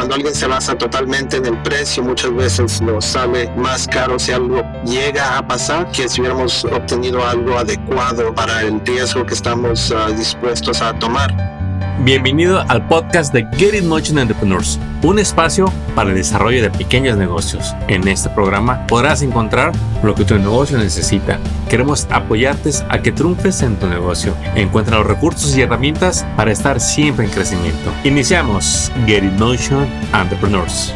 cuando alguien se basa totalmente en el precio, muchas veces nos sale más caro si algo llega a pasar que si hubiéramos obtenido algo adecuado para el riesgo que estamos uh, dispuestos a tomar. Bienvenido al podcast de Get It Motion Entrepreneurs, un espacio para el desarrollo de pequeños negocios. En este programa podrás encontrar lo que tu negocio necesita. Queremos apoyarte a que triunfes en tu negocio. Encuentra los recursos y herramientas para estar siempre en crecimiento. Iniciamos Get It Motion Entrepreneurs.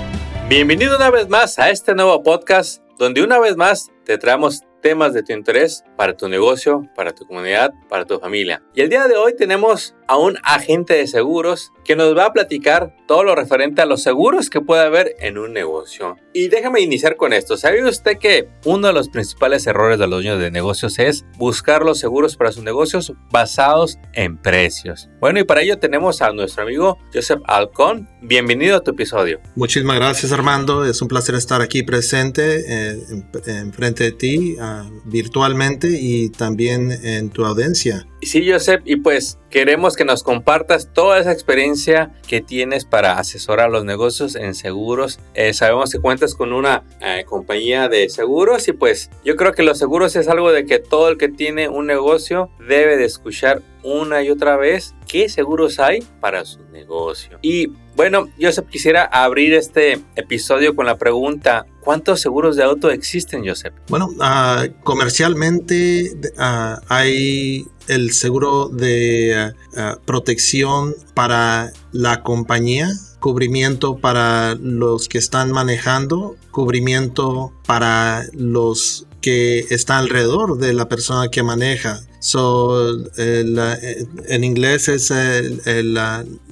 Bienvenido una vez más a este nuevo podcast donde una vez más te traemos temas de tu interés para tu negocio, para tu comunidad, para tu familia. Y el día de hoy tenemos a un agente de seguros que nos va a platicar todo lo referente a los seguros que puede haber en un negocio. Y déjame iniciar con esto. ¿Sabía usted que uno de los principales errores de los dueños de negocios es buscar los seguros para sus negocios basados en precios? Bueno, y para ello tenemos a nuestro amigo Joseph Alcón. Bienvenido a tu episodio. Muchísimas gracias Armando. Es un placer estar aquí presente eh, en, frente de ti virtualmente y también en tu audiencia. Sí, Joseph, y pues queremos que nos compartas toda esa experiencia que tienes para asesorar los negocios en seguros. Eh, sabemos que cuentas con una eh, compañía de seguros y pues yo creo que los seguros es algo de que todo el que tiene un negocio debe de escuchar una y otra vez qué seguros hay para su negocio. Y bueno, Joseph, quisiera abrir este episodio con la pregunta, ¿cuántos seguros de auto existen, Joseph? Bueno, uh, comercialmente uh, hay el seguro de uh, protección para la compañía, cubrimiento para los que están manejando, cubrimiento para los que están alrededor de la persona que maneja. So, en inglés es el,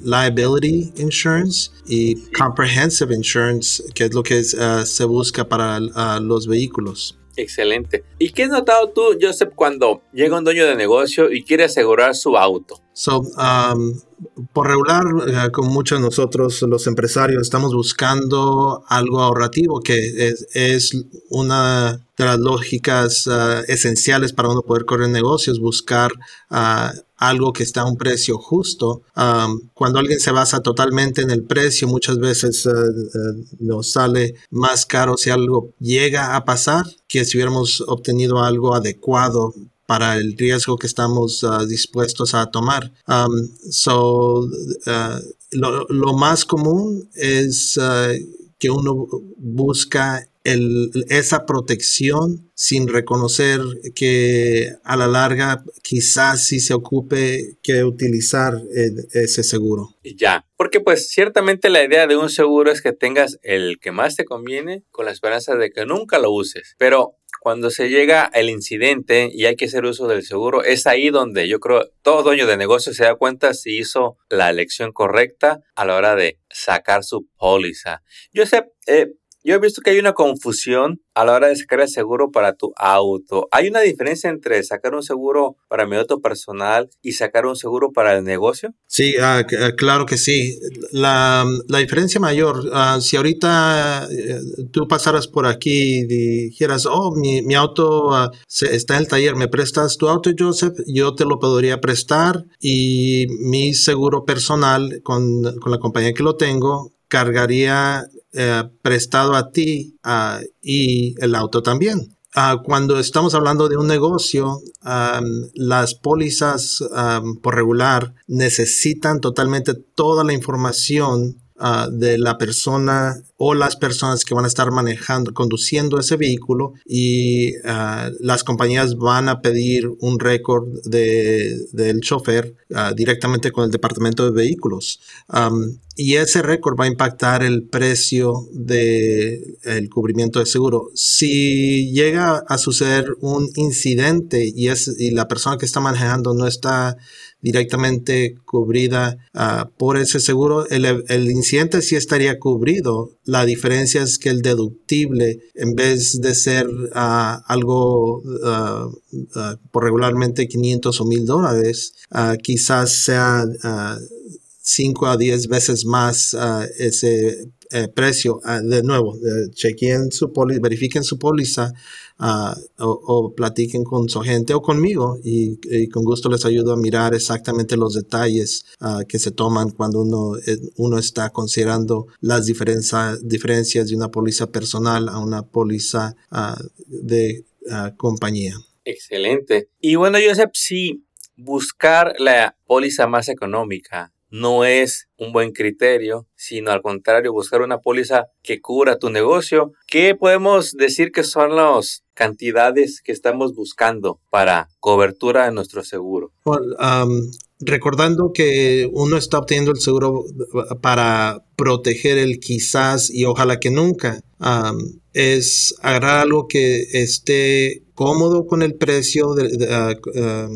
liability insurance y comprehensive insurance, que es lo que uh, se busca para uh, los vehículos. Excelente. ¿Y qué has notado tú, Joseph, cuando llega un dueño de negocio y quiere asegurar su auto? So, um, por regular, eh, con muchos de nosotros, los empresarios, estamos buscando algo ahorrativo, que es, una de las lógicas uh, esenciales para uno poder correr negocios, buscar uh, algo que está a un precio justo. Um, cuando alguien se basa totalmente en el precio, muchas veces uh, nos sale más caro si algo llega a pasar que si hubiéramos obtenido algo adecuado para el riesgo que estamos uh, dispuestos a tomar. Um, so, uh, lo, más común es uh, que uno busca el, esa protección sin reconocer que a la larga quizás sí se ocupe que utilizar ese seguro. Ya, porque pues ciertamente la idea de un seguro es que tengas el que más te conviene con la esperanza de que nunca lo uses. Pero cuando se llega el incidente y hay que hacer uso del seguro, es ahí donde yo creo todo dueño de negocio se da cuenta si hizo la elección correcta a la hora de sacar su póliza. Yo sé, eh, yo he visto que hay una confusión a la hora de sacar el seguro para tu auto. ¿Hay una diferencia entre sacar un seguro para mi auto personal y sacar un seguro para el negocio? Sí, ah, ah, claro que sí. La, diferencia mayor, ah, si ahorita eh, tú pasaras por aquí y dijeras, oh, mi, auto está en el taller, ¿me prestas tu auto, Joseph? Yo te lo podría prestar y mi seguro personal con, con la compañía que lo tengo cargaría eh, prestado a ti y el auto también. Ah, cuando estamos hablando de un negocio, las pólizas por regular necesitan totalmente toda la información Ah, de la persona o las personas que van a estar manejando, conduciendo ese vehículo y ah, las compañías van a pedir un récord de, del chofer ah, directamente con el departamento de vehículos. y ese récord va a impactar el precio del el cubrimiento de seguro. Si llega a suceder un incidente y, es, y la persona que está manejando no está directamente cubrida ah, por ese seguro. El, incidente sí estaría cubrido. La diferencia es que el deductible, en vez de ser ah, algo ah, por regularmente 500 o 1000 dólares, quizás sea 5 a 10 veces más ese eh, precio. de nuevo, chequen su póliza, verifiquen su póliza ah, o, platiquen con su agente o conmigo y, con gusto les ayudo a mirar exactamente los detalles ah, que se toman cuando uno, eh, uno está considerando las diferencias de una póliza personal a una póliza de compañía. Excelente. Y bueno, Joseph, si buscar la póliza más económica no es un buen criterio, sino al contrario, buscar una póliza que cubra tu negocio. ¿Qué podemos decir que son las cantidades que estamos buscando para cobertura de nuestro seguro? recordando que uno está obteniendo el seguro para proteger el quizás y ojalá que nunca, es agarrar algo que esté cómodo con el precio, ah,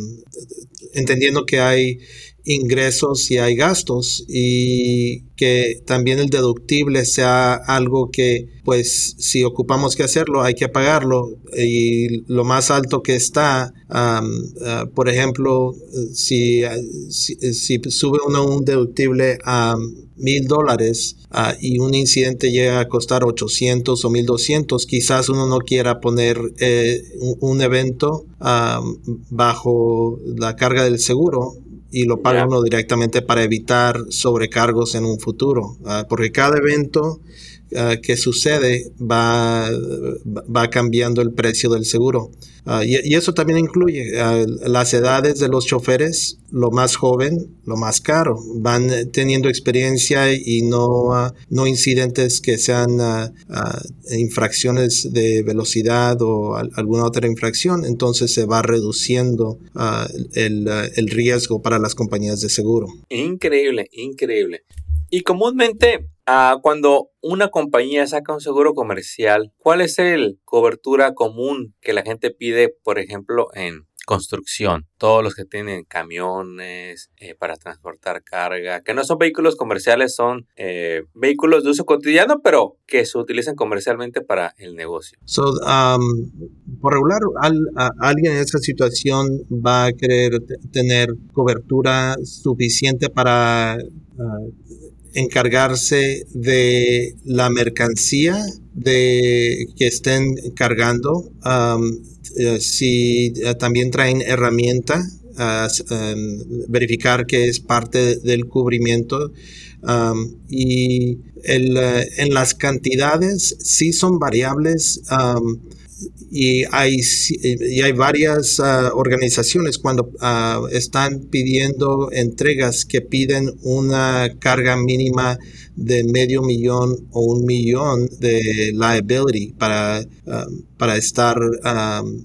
entendiendo que hay ingresos y hay gastos y que también el deductible sea algo que pues si ocupamos que hacerlo hay que pagarlo y lo más alto que está ah, por ejemplo si, si, sube uno un deductible a mil dólares ah, y un incidente llega a costar 800 o 1200 quizás uno no quiera poner eh, un, evento bajo la carga del seguro y lo paga uno directamente para evitar sobrecargos en un futuro. Porque cada evento ah, que sucede va, va cambiando el precio del seguro. Ah, y, eso también incluye las edades de los choferes, lo más joven, lo más caro. Van teniendo experiencia y no, no incidentes que sean infracciones de velocidad o alguna otra infracción. Entonces se va reduciendo el, el riesgo para las compañías de seguro. Increíble, increíble. Y comúnmente, ah, cuando una compañía saca un seguro comercial, ¿cuál es el cobertura común que la gente pide, por ejemplo, en construcción? Todos los que tienen camiones eh, para transportar carga, que no son vehículos comerciales, son eh, vehículos de uso cotidiano, pero que se utilizan comercialmente para el negocio. Um, por regular, alguien en esa situación va a querer tener cobertura suficiente para ah, encargarse de la mercancía de que estén cargando. Eh, si eh, también traen herramienta, em, verificar que es parte del cubrimiento. y eh, en las cantidades sí son variables y hay, y hay varias ah, organizaciones cuando ah, están pidiendo entregas que piden una carga mínima de medio millón o un millón de liability para, um, para estar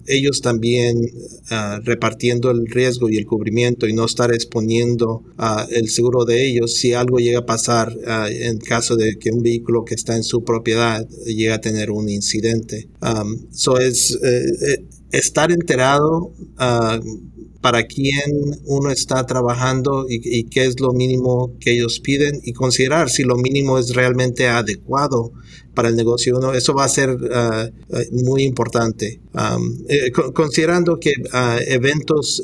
ellos también uh, repartiendo el riesgo y el cubrimiento y no estar exponiendo uh, el seguro de ellos si algo llega a pasar uh, en caso de que un vehículo que está en su propiedad llega a tener un incidente. Um, es eh, eh, estar enterado para quién uno está trabajando y, qué es lo mínimo que ellos piden y considerar si lo mínimo es realmente adecuado para el negocio. ¿no? Eso va a ser ah, muy importante. Eh, considerando que ah, eventos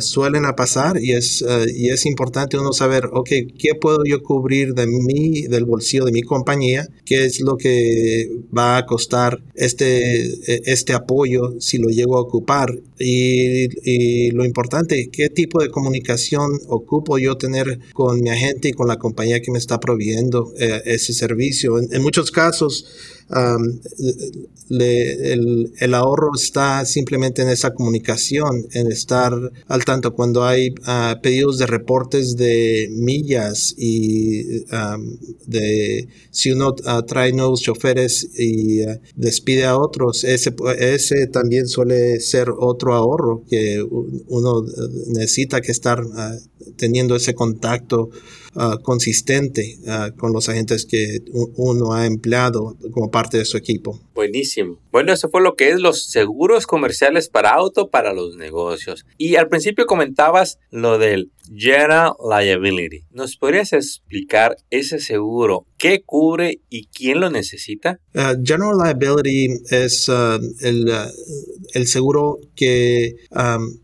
suelen a pasar y es, y es importante uno saber, ok, ¿qué puedo yo cubrir de mí, del bolsillo de mi compañía? ¿Qué es lo que va a costar este, e, este apoyo si lo llego a ocupar? Y, lo importante, ¿qué tipo de comunicación ocupo yo tener con mi agente y con la compañía que me está proveyendo eh, ese servicio? en muchos casos, esos el, ahorro está simplemente en esa comunicación, en estar al tanto. Cuando hay ah, pedidos de reportes de millas y de si uno ah, trae nuevos choferes y ah, despide a otros, ese, ese también suele ser otro ahorro que uno necesita que estar teniendo ese contacto consistente con los agentes que uno ha empleado como parte de su equipo. Buenísimo. Bueno, eso fue lo que es los seguros comerciales para auto para los negocios. Y al principio comentabas lo del General Liability. ¿Nos podrías explicar ese seguro? ¿Qué cubre y quién lo necesita? Uh, General Liability es uh, el, uh, el, seguro que um,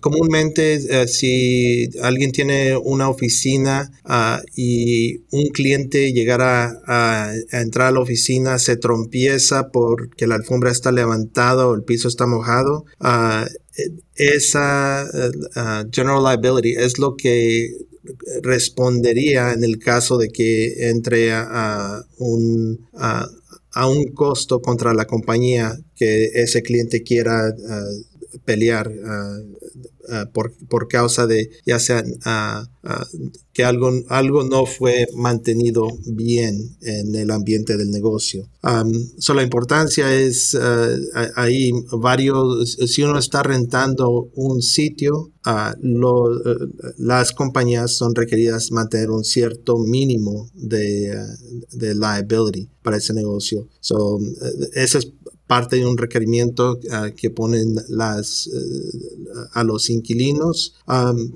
comúnmente eh, si alguien tiene una oficina ah, y un cliente llegara a, entrar a la oficina, se trompieza porque la alfombra está levantada o el piso está mojado, uh, esa general liability es lo que respondería en el caso de que entre a, un, a, un costo contra la compañía que ese cliente quiera pelear por, por, causa de ya sea que algo, algo no fue mantenido bien en el ambiente del negocio. so la importancia es uh, ahí varios, si uno está rentando un sitio, uh, uh, las compañías son requeridas mantener un cierto mínimo de, de liability para ese negocio. So, ese es parte de un requerimiento que ponen las, a los inquilinos.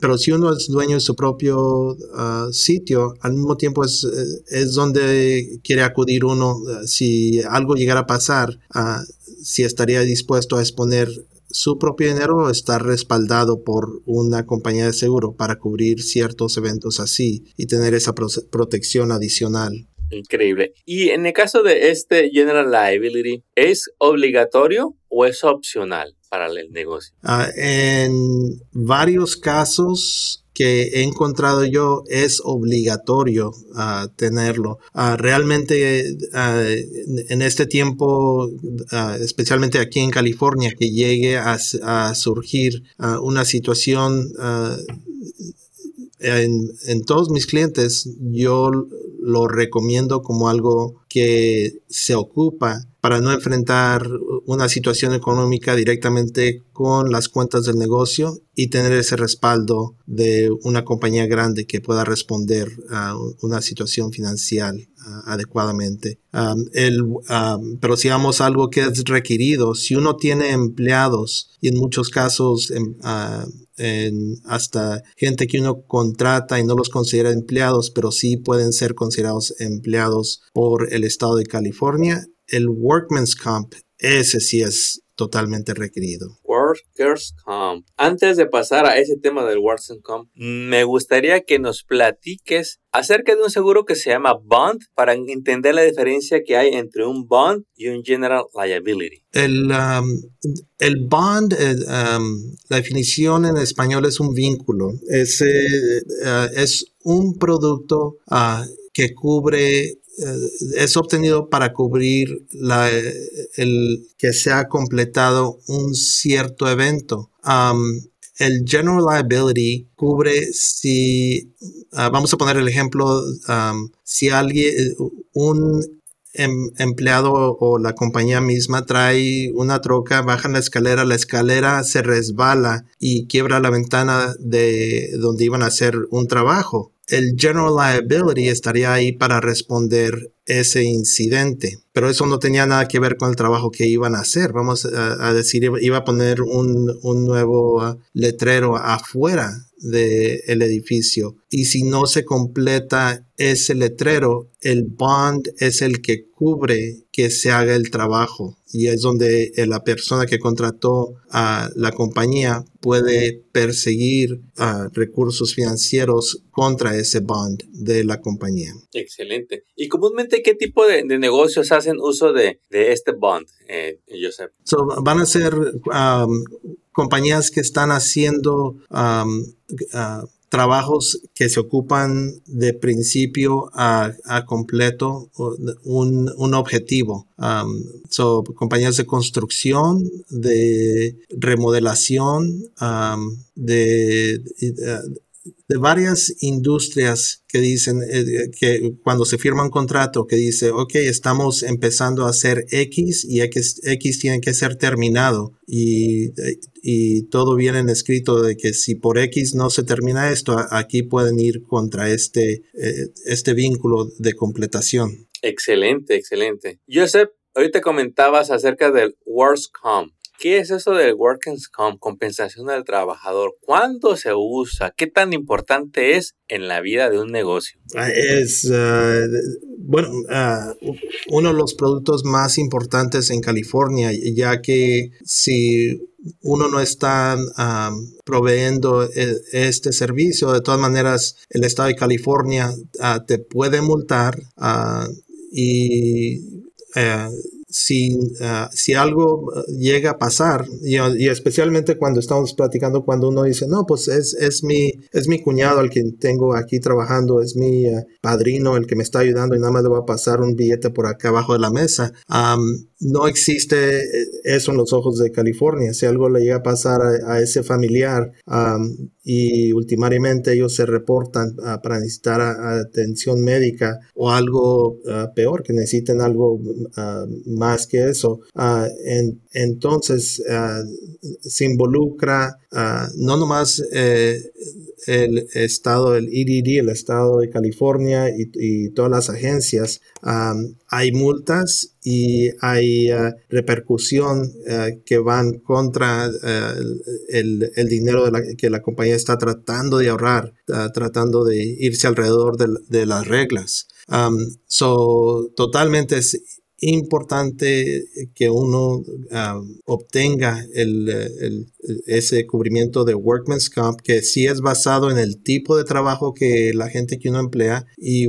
pero si uno es dueño de su propio Ah, sitio, al mismo tiempo es, eh, es donde quiere acudir uno eh, si algo llegara a pasar, ah, si estaría dispuesto a exponer su propio dinero o estar respaldado por una compañía de seguro para cubrir ciertos eventos así y tener esa protección adicional. Increíble. Y en el caso de este General Liability, ¿es obligatorio o es opcional para el negocio? Ah, en varios casos que he encontrado yo es obligatorio ah, tenerlo. Ah, realmente en este tiempo, especialmente aquí en California, que llegue a, surgir una situación en, en, todos mis clientes, yo lo recomiendo como algo que se ocupa para no enfrentar una situación económica directamente con las cuentas del negocio y tener ese respaldo de una compañía grande que pueda responder a una situación financiera adecuadamente. el, pero si vamos algo que es requerido, si uno tiene empleados y en muchos casos em, en hasta gente que uno contrata y no los considera empleados, pero sí pueden ser considerados empleados por el estado de California, el Workman's Comp, ese sí es totalmente requerido. Workers Comp. Antes de pasar a ese tema del Workers Comp, me gustaría que nos platiques acerca de un seguro que se llama Bond para entender la diferencia que hay entre un Bond y un General Liability. El, um, el Bond, eh, um, la definición en español es un vínculo, es, eh, uh, es un producto uh, que cubre es obtenido para cubrir la, el que se ha completado un cierto evento. el General Liability cubre si, ah, vamos a poner el ejemplo, si alguien, un em, empleado o la compañía misma trae una troca, baja la escalera, la escalera se resbala y quiebra la ventana de donde iban a hacer un trabajo el General Liability estaría ahí para responder ese incidente, pero eso no tenía nada que ver con el trabajo que iban a hacer. Vamos a, decir, iba a poner un, un nuevo uh, letrero afuera del edificio y si no se completa ese letrero, el bond es el que cubre que se haga el trabajo y es donde eh, la persona que contrató a la compañía puede perseguir uh, recursos financieros contra ese bond de la compañía. Excelente. ¿Y comúnmente qué tipo de, negocios hacen uso de, este bond, eh, Joseph? van a ser um, compañías que están haciendo um, uh, trabajos que se ocupan de principio a, completo un, objetivo. Um, son compañías de construcción, de remodelación, de, de varias industrias que dicen eh, que cuando se firma un contrato que dice, ok, estamos empezando a hacer X y X, X tiene que ser terminado y, y todo viene en escrito de que si por X no se termina esto, aquí pueden ir contra este, eh, este vínculo de completación. Excelente, excelente. Joseph, ahorita comentabas acerca del WorksCom. ¿Qué es eso del Workers' Comp, compensación del trabajador? ¿Cuándo se usa? ¿Qué tan importante es en la vida de un negocio? Ah, es, ah, bueno, ah, uno de los productos más importantes en California, ya que si uno no está proveyendo e, este servicio, de todas maneras el estado de California te puede multar y eh, si, ah, si algo llega a pasar, y, especialmente cuando estamos platicando, cuando uno dice, no, pues es, es, mi, es mi cuñado el que tengo aquí trabajando, es mi padrino el que me está ayudando y nada más le va a pasar un billete por acá abajo de la mesa no existe eh, eso en los ojos de California. Si algo le llega a pasar a, ese familiar y ultimariamente ellos se reportan ah, para necesitar atención médica o algo ah, peor, que necesiten algo ah, más que eso, entonces se involucra no nomás eh, el estado, el EDD, el estado de California y, todas las agencias, hay multas y hay uh, repercusión uh, que van contra uh, el, el, dinero que la compañía está tratando de ahorrar, tratando de irse alrededor de, las reglas. So, totalmente es importante que uno obtenga el, ese cubrimiento de Workman's Comp, que sí es basado en el tipo de trabajo que la gente que uno emplea y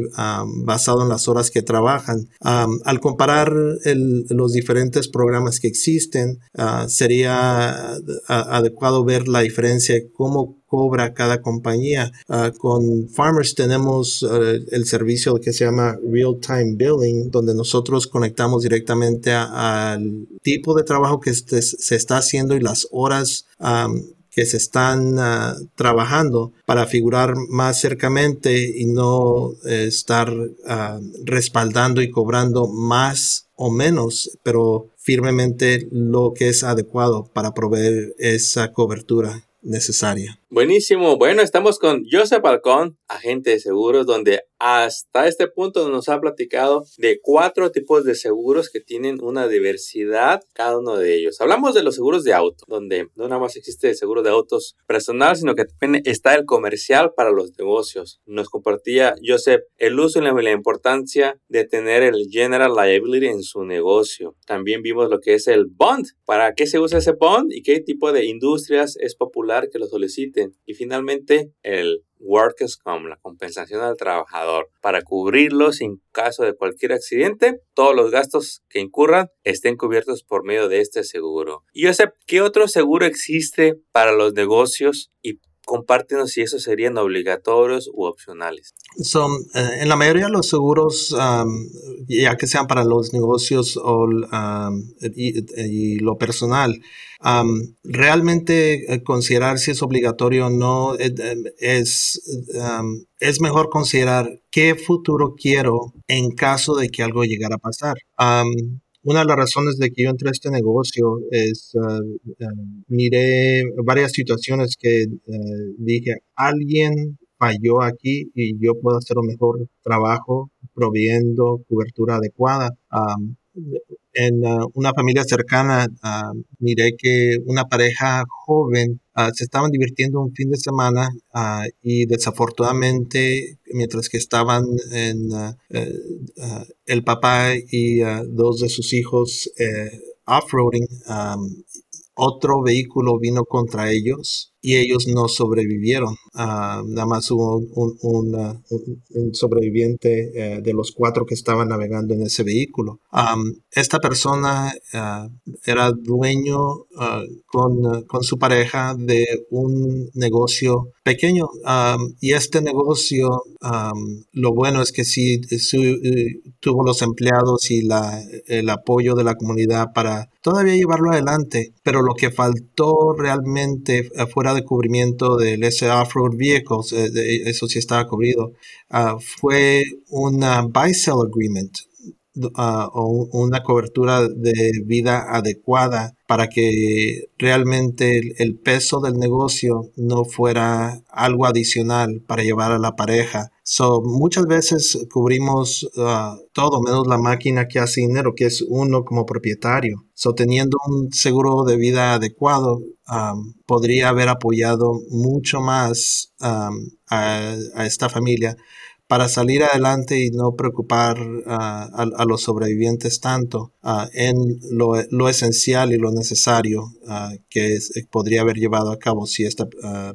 basado en las horas que trabajan. al comparar los diferentes programas que existen, ah, sería adecuado ver la diferencia, cómo cobra cada compañía. Ah, con Farmers tenemos ah, el servicio que se llama Real Time Billing, donde nosotros conectamos directamente al tipo de trabajo que este, se está haciendo y las horas que se están ah, trabajando para figurar más cercamente y no eh, estar respaldando y cobrando más o menos, pero firmemente lo que es adecuado para proveer esa cobertura necesaria. Buenísimo. Bueno, estamos con Joseph Balcón, agente de seguros, donde hasta este punto nos ha platicado de cuatro tipos de seguros que tienen una diversidad cada uno de ellos. Hablamos de los seguros de auto, donde no nada más existe el seguro de autos personal, sino que también está el comercial para los negocios. Nos compartía Joseph el uso y la importancia de tener el General Liability en su negocio. También vimos lo que es el bond. ¿Para qué se usa ese bond y qué tipo de industrias es popular que lo Y finalmente, el Workers' Comp, la compensación al trabajador, para cubrirlos en caso de cualquier accidente, todos los gastos que incurran estén cubiertos por medio de este seguro. Y yo sé, ¿qué otro seguro existe para los negocios y compártenos si esos serían obligatorios u opcionales. Son, eh, en la mayoría de los seguros, ya que sean para los negocios o, y, lo personal, realmente eh, considerar si es obligatorio o no eh, es, es mejor considerar qué futuro quiero en caso de que algo llegara a pasar. Una de las razones de que yo entré a este negocio es, uh, miré varias situaciones que uh, dije, alguien falló aquí y yo puedo hacer un mejor trabajo proviendo cobertura adecuada. En uh, una familia cercana uh, miré que una pareja joven uh, se estaban divirtiendo un fin de semana y desafortunadamente mientras que estaban en el papá y dos de sus hijos off-roading otro vehículo vino contra ellos y ellos no sobrevivieron. Ah, nada más hubo un, sobreviviente eh, de los cuatro que estaban navegando en ese vehículo. esta persona ah, era dueño ah, con, con, su pareja de un negocio pequeño y este negocio lo bueno es que sí eh, tuvo los empleados y la, el apoyo de la comunidad para todavía llevarlo adelante, pero lo que faltó realmente fuera de cubrimiento del ese off-road vehicles, eh, eso sí estaba cubrido, ah, fue una buy-sell agreement o una cobertura de vida adecuada para que realmente el, peso del negocio no fuera algo adicional para llevar a la pareja. So, muchas veces cubrimos uh, todo menos la máquina que hace dinero, que es uno como propietario. So, teniendo un seguro de vida adecuado, podría haber apoyado mucho más a, esta familia para salir adelante y no preocupar a, a, los sobrevivientes tanto en lo, lo, esencial y lo necesario que podría haber llevado a cabo si esta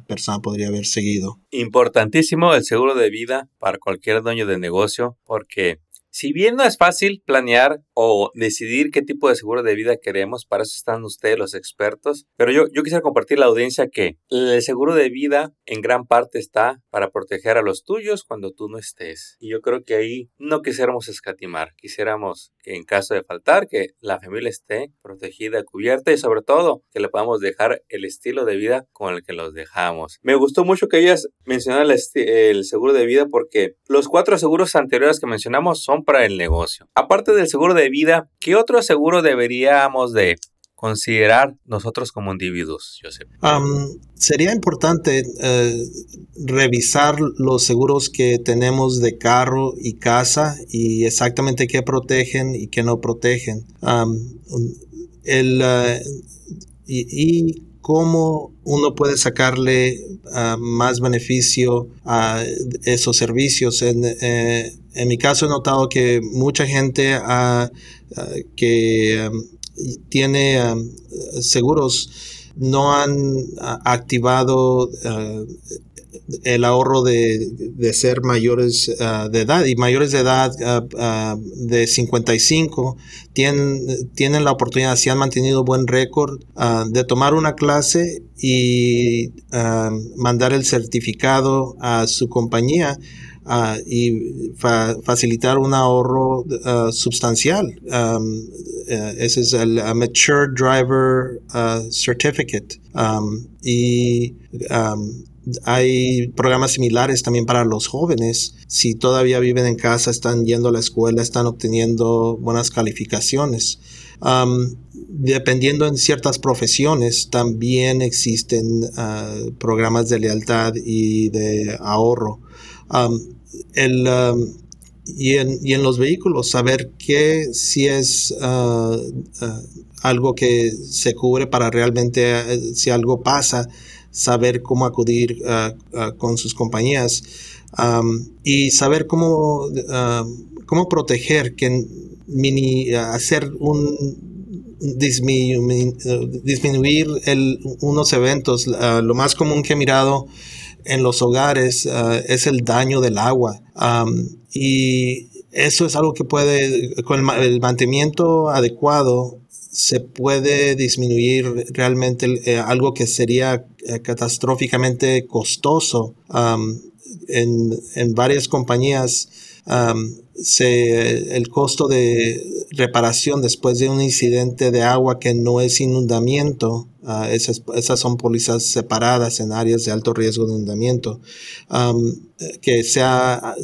persona podría haber seguido. Importantísimo el seguro de vida para cualquier dueño de negocio porque si bien no es fácil planear o decidir qué tipo de seguro de vida queremos, para eso están ustedes los expertos, pero yo, yo quisiera compartir a la audiencia que el seguro de vida en gran parte está para proteger a los tuyos cuando tú no estés. Y yo creo que ahí no quisiéramos escatimar, quisiéramos que en caso de faltar, que la familia esté protegida, cubierta y sobre todo que le podamos dejar el estilo de vida con el que los dejamos. Me gustó mucho que ellas mencionaran el, el seguro de vida porque los cuatro seguros anteriores que mencionamos son para el negocio. Aparte del seguro de vida, ¿qué otro seguro deberíamos de considerar nosotros como individuos, Joseph? sería importante eh, revisar los seguros que tenemos de carro y casa y exactamente qué protegen y qué no protegen. eh, y, cómo uno puede sacarle ah, más beneficio a esos servicios. Eh, en mi caso he notado que mucha gente ah, ah, que tiene seguros no han ah, activado el ahorro de, ser mayores de edad y mayores de edad de 55 tienen, tienen la oportunidad, si han mantenido buen récord, de tomar una clase y mandar el certificado a su compañía Uh, y facilitar un ahorro uh, sustancial. Um, uh, ese es el Mature Driver Certificate. Um, y um, hay programas similares también para los jóvenes. Si todavía viven en casa, están yendo a la escuela, están obteniendo buenas calificaciones. dependiendo en ciertas profesiones, también existen programas de lealtad y de ahorro el, um, y, en, y, en, los vehículos, saber qué si es uh, uh, algo que se cubre para realmente, uh, si algo pasa, saber cómo acudir con sus compañías um, y saber cómo, cómo proteger, que mini, hacer un disminuir, disminuir el, unos eventos. lo más común que he mirado en los hogares uh, es el daño del agua. Y eso es algo que puede, con el, mantenimiento adecuado, se puede disminuir realmente eh, algo que sería eh, catastróficamente costoso. En, en, varias compañías se, el costo de reparación después de un incidente de agua que no es inundamiento Ah, esas, esas, son pólizas separadas en áreas de alto riesgo de inundamiento. que sea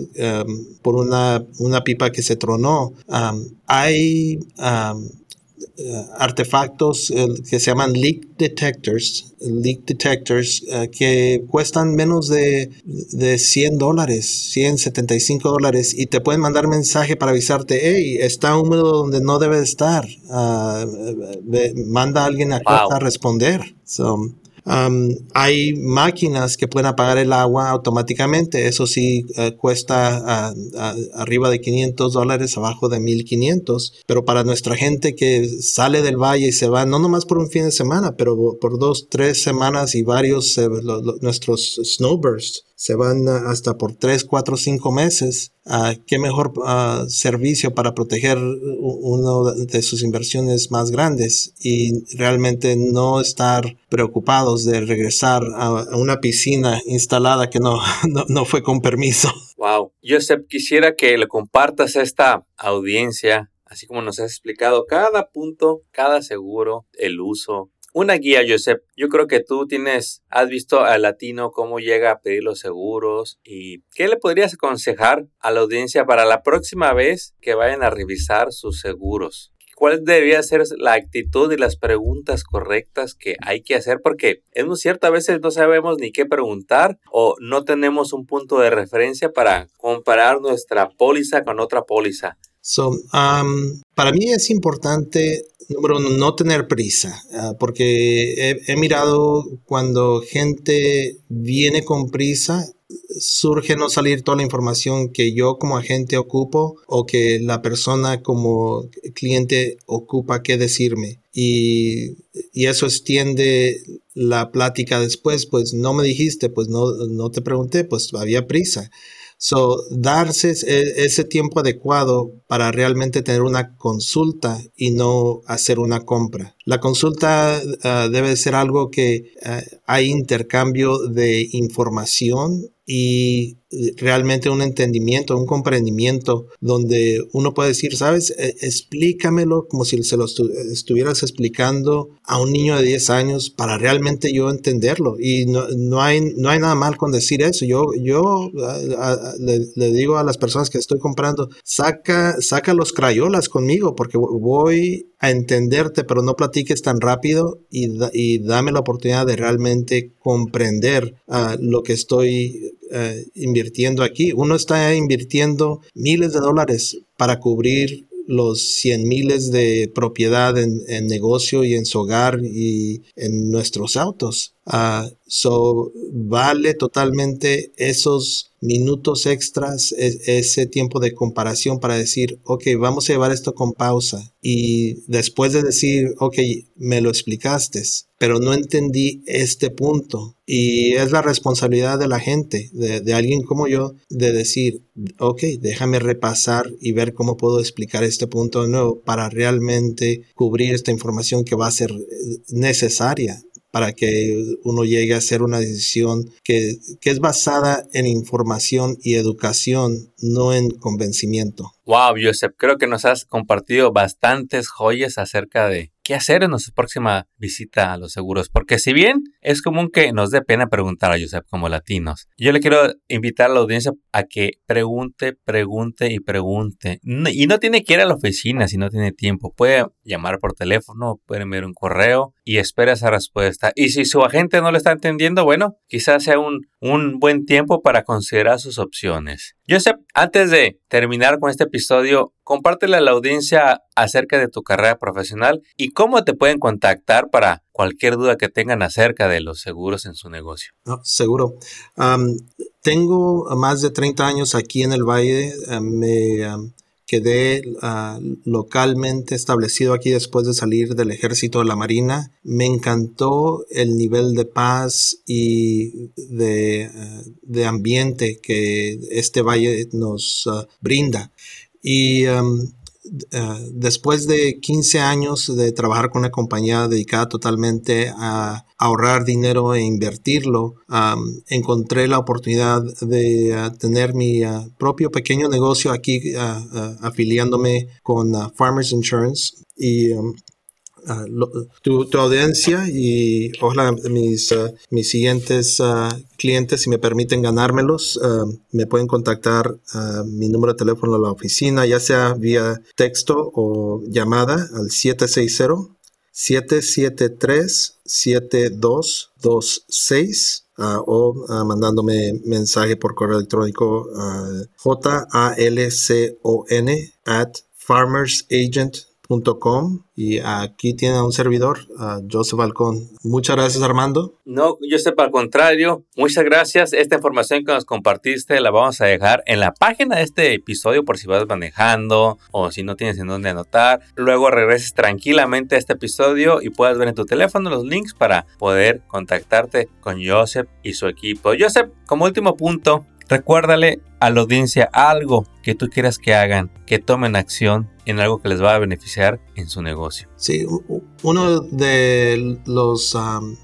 por una, una, pipa que se tronó. hay artefactos que se llaman leak detectors, leak detectors eh, que cuestan menos de, de 100 dólares, 175 dólares y te pueden mandar mensaje para avisarte, hey, está húmedo donde no debe estar, ah, manda a alguien a a responder. Hay máquinas que pueden apagar el agua automáticamente. Eso sí eh, cuesta arriba de 500 dólares, abajo de 1500. Pero para nuestra gente que sale del valle y se va, no nomás por un fin de semana, pero por dos, tres semanas y varios, eh, nuestros snowbirds se van hasta por 3, 4, 5 meses. Uh, ¿Qué mejor ah, servicio para proteger una de sus inversiones más grandes y realmente no estar preocupados de regresar a, una piscina instalada que no, no, no, fue con permiso? Wow. Joseph, quisiera que le compartas a esta audiencia, así como nos has explicado cada punto, cada seguro, el uso, una guía, Josep. Yo creo que tú tienes, has visto al latino cómo llega a pedir los seguros y qué le podrías aconsejar a la audiencia para la próxima vez que vayan a revisar sus seguros. ¿Cuál debería ser la actitud y las preguntas correctas que hay que hacer? Porque es muy cierto, a veces no sabemos ni qué preguntar o no tenemos un punto de referencia para comparar nuestra póliza con otra póliza. So, um, para mí es importante, número uno, no tener prisa, ah, porque he, mirado cuando gente viene con prisa, surge no salir toda la información que yo como agente ocupo o que la persona como cliente ocupa que decirme. Y, y, eso extiende la plática después, pues no me dijiste, pues no, no te pregunté, pues había prisa. So, darse ese tiempo adecuado para realmente tener una consulta y no hacer una compra. La consulta ah, debe ser algo que ah, hay intercambio de información y realmente un entendimiento, un comprendimiento donde uno puede decir, sabes, e, explícamelo como si se lo estuvieras explicando a un niño de 10 años para realmente yo entenderlo. Y no, hay, no hay nada mal con decir eso. Yo, yo le, digo a las personas que estoy comprando, saca, saca los crayolas conmigo porque voy a entenderte, pero no platiques tan rápido y, y dame la oportunidad de realmente comprender ah, lo que estoy eh, invirtiendo aquí. Uno está invirtiendo miles de dólares para cubrir los cien miles de propiedad en, negocio y en su hogar y en nuestros autos. Uh, so, vale totalmente esos minutos extras, e, ese tiempo de comparación para decir, ok, vamos a llevar esto con pausa. Y después de decir, ok, me lo explicaste, pero no entendí este punto. Y es la responsabilidad de la gente, de, de alguien como yo, de decir, ok, déjame repasar y ver cómo puedo explicar este punto de nuevo para realmente cubrir esta información que va a ser necesaria para que uno llegue a hacer una decisión que, que es basada en información y educación, no en convencimiento. Wow, Joseph, creo que nos has compartido bastantes joyas acerca de qué hacer en nuestra próxima visita a los seguros. Porque si bien es común que nos dé pena preguntar a Joseph como latinos, yo le quiero invitar a la audiencia a que pregunte, pregunte y pregunte. Y no tiene que ir a la oficina si no tiene tiempo. Puede llamar por teléfono, puede enviar un correo y espera esa respuesta. Y si su agente no le está entendiendo, bueno, quizás sea un buen tiempo para considerar sus opciones. Joseph, antes de terminar con este episodio, compártele a la audiencia acerca de tu carrera profesional y cómo te pueden contactar para cualquier duda que tengan acerca de los seguros en su negocio. seguro. tengo más de 30 años aquí en el Valle. me quedé localmente establecido aquí después de salir del ejército de la Marina. Me encantó el nivel de paz y de, de ambiente que este valle nos brinda. Y uh, después de 15 años de trabajar con una compañía dedicada totalmente a ahorrar dinero e invertirlo, um, encontré la oportunidad de uh, tener mi uh, propio pequeño negocio aquí afiliándome con Farmers Insurance y um, Ah, tu, audiencia y ojalá mis, ah, mis siguientes ah, clientes, si me permiten ganármelos, me pueden contactar a mi número de teléfono a la oficina, ya sea vía texto o llamada al 760 773 7226 o mandándome mensaje por correo electrónico a j a l c o n at farmersagent y aquí tiene un servidor, Joseph Balcón. Muchas gracias Armando. No, Joseph, al contrario, muchas gracias. Esta información que nos compartiste la vamos a dejar en la página de este episodio por si vas manejando o si no tienes en dónde anotar. Luego regreses tranquilamente a este episodio y puedas ver en tu teléfono los links para poder contactarte con Joseph y su equipo. Joseph, como último punto, Recuérdale a la audiencia algo que tú quieras que hagan, que tomen acción en algo que les va a beneficiar en su negocio. Sí, uno de los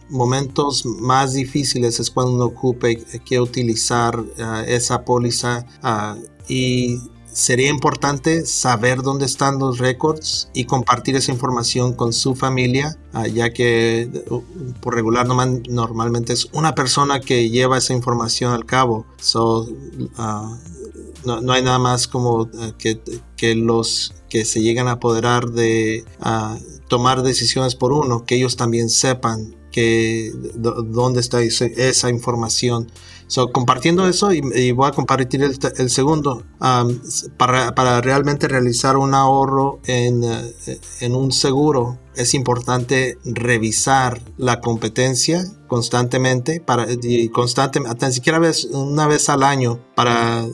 momentos más difíciles es cuando uno ocupe que utilizar ah, esa póliza ah, y sería importante saber dónde están los récords y compartir esa información con su familia, ah, ya que uh, por regular normalmente es una persona que lleva esa información al cabo. So, ah, no, hay nada más como ah, que, que, los que se llegan a apoderar de tomar decisiones por uno, que ellos también sepan que dónde está esa información. So, compartiendo eso y, voy a compartir el, segundo para, para, realmente realizar un ahorro en, eh, en un seguro es importante revisar la competencia constantemente para y tan siquiera una vez al año para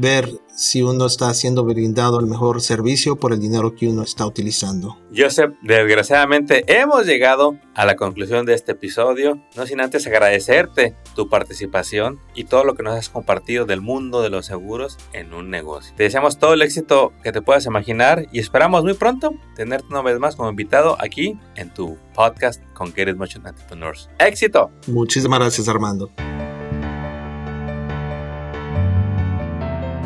ver si uno está siendo brindado el mejor servicio por el dinero que uno está utilizando. Joseph, desgraciadamente hemos llegado a la conclusión de este episodio, no sin antes agradecerte tu participación y todo lo que nos has compartido del mundo de los seguros en un negocio. Te deseamos todo el éxito que te puedas imaginar y esperamos muy pronto tenerte una vez más como invitado aquí en tu podcast con Get It Motion Entrepreneurs. ¡Éxito! Muchísimas gracias Armando.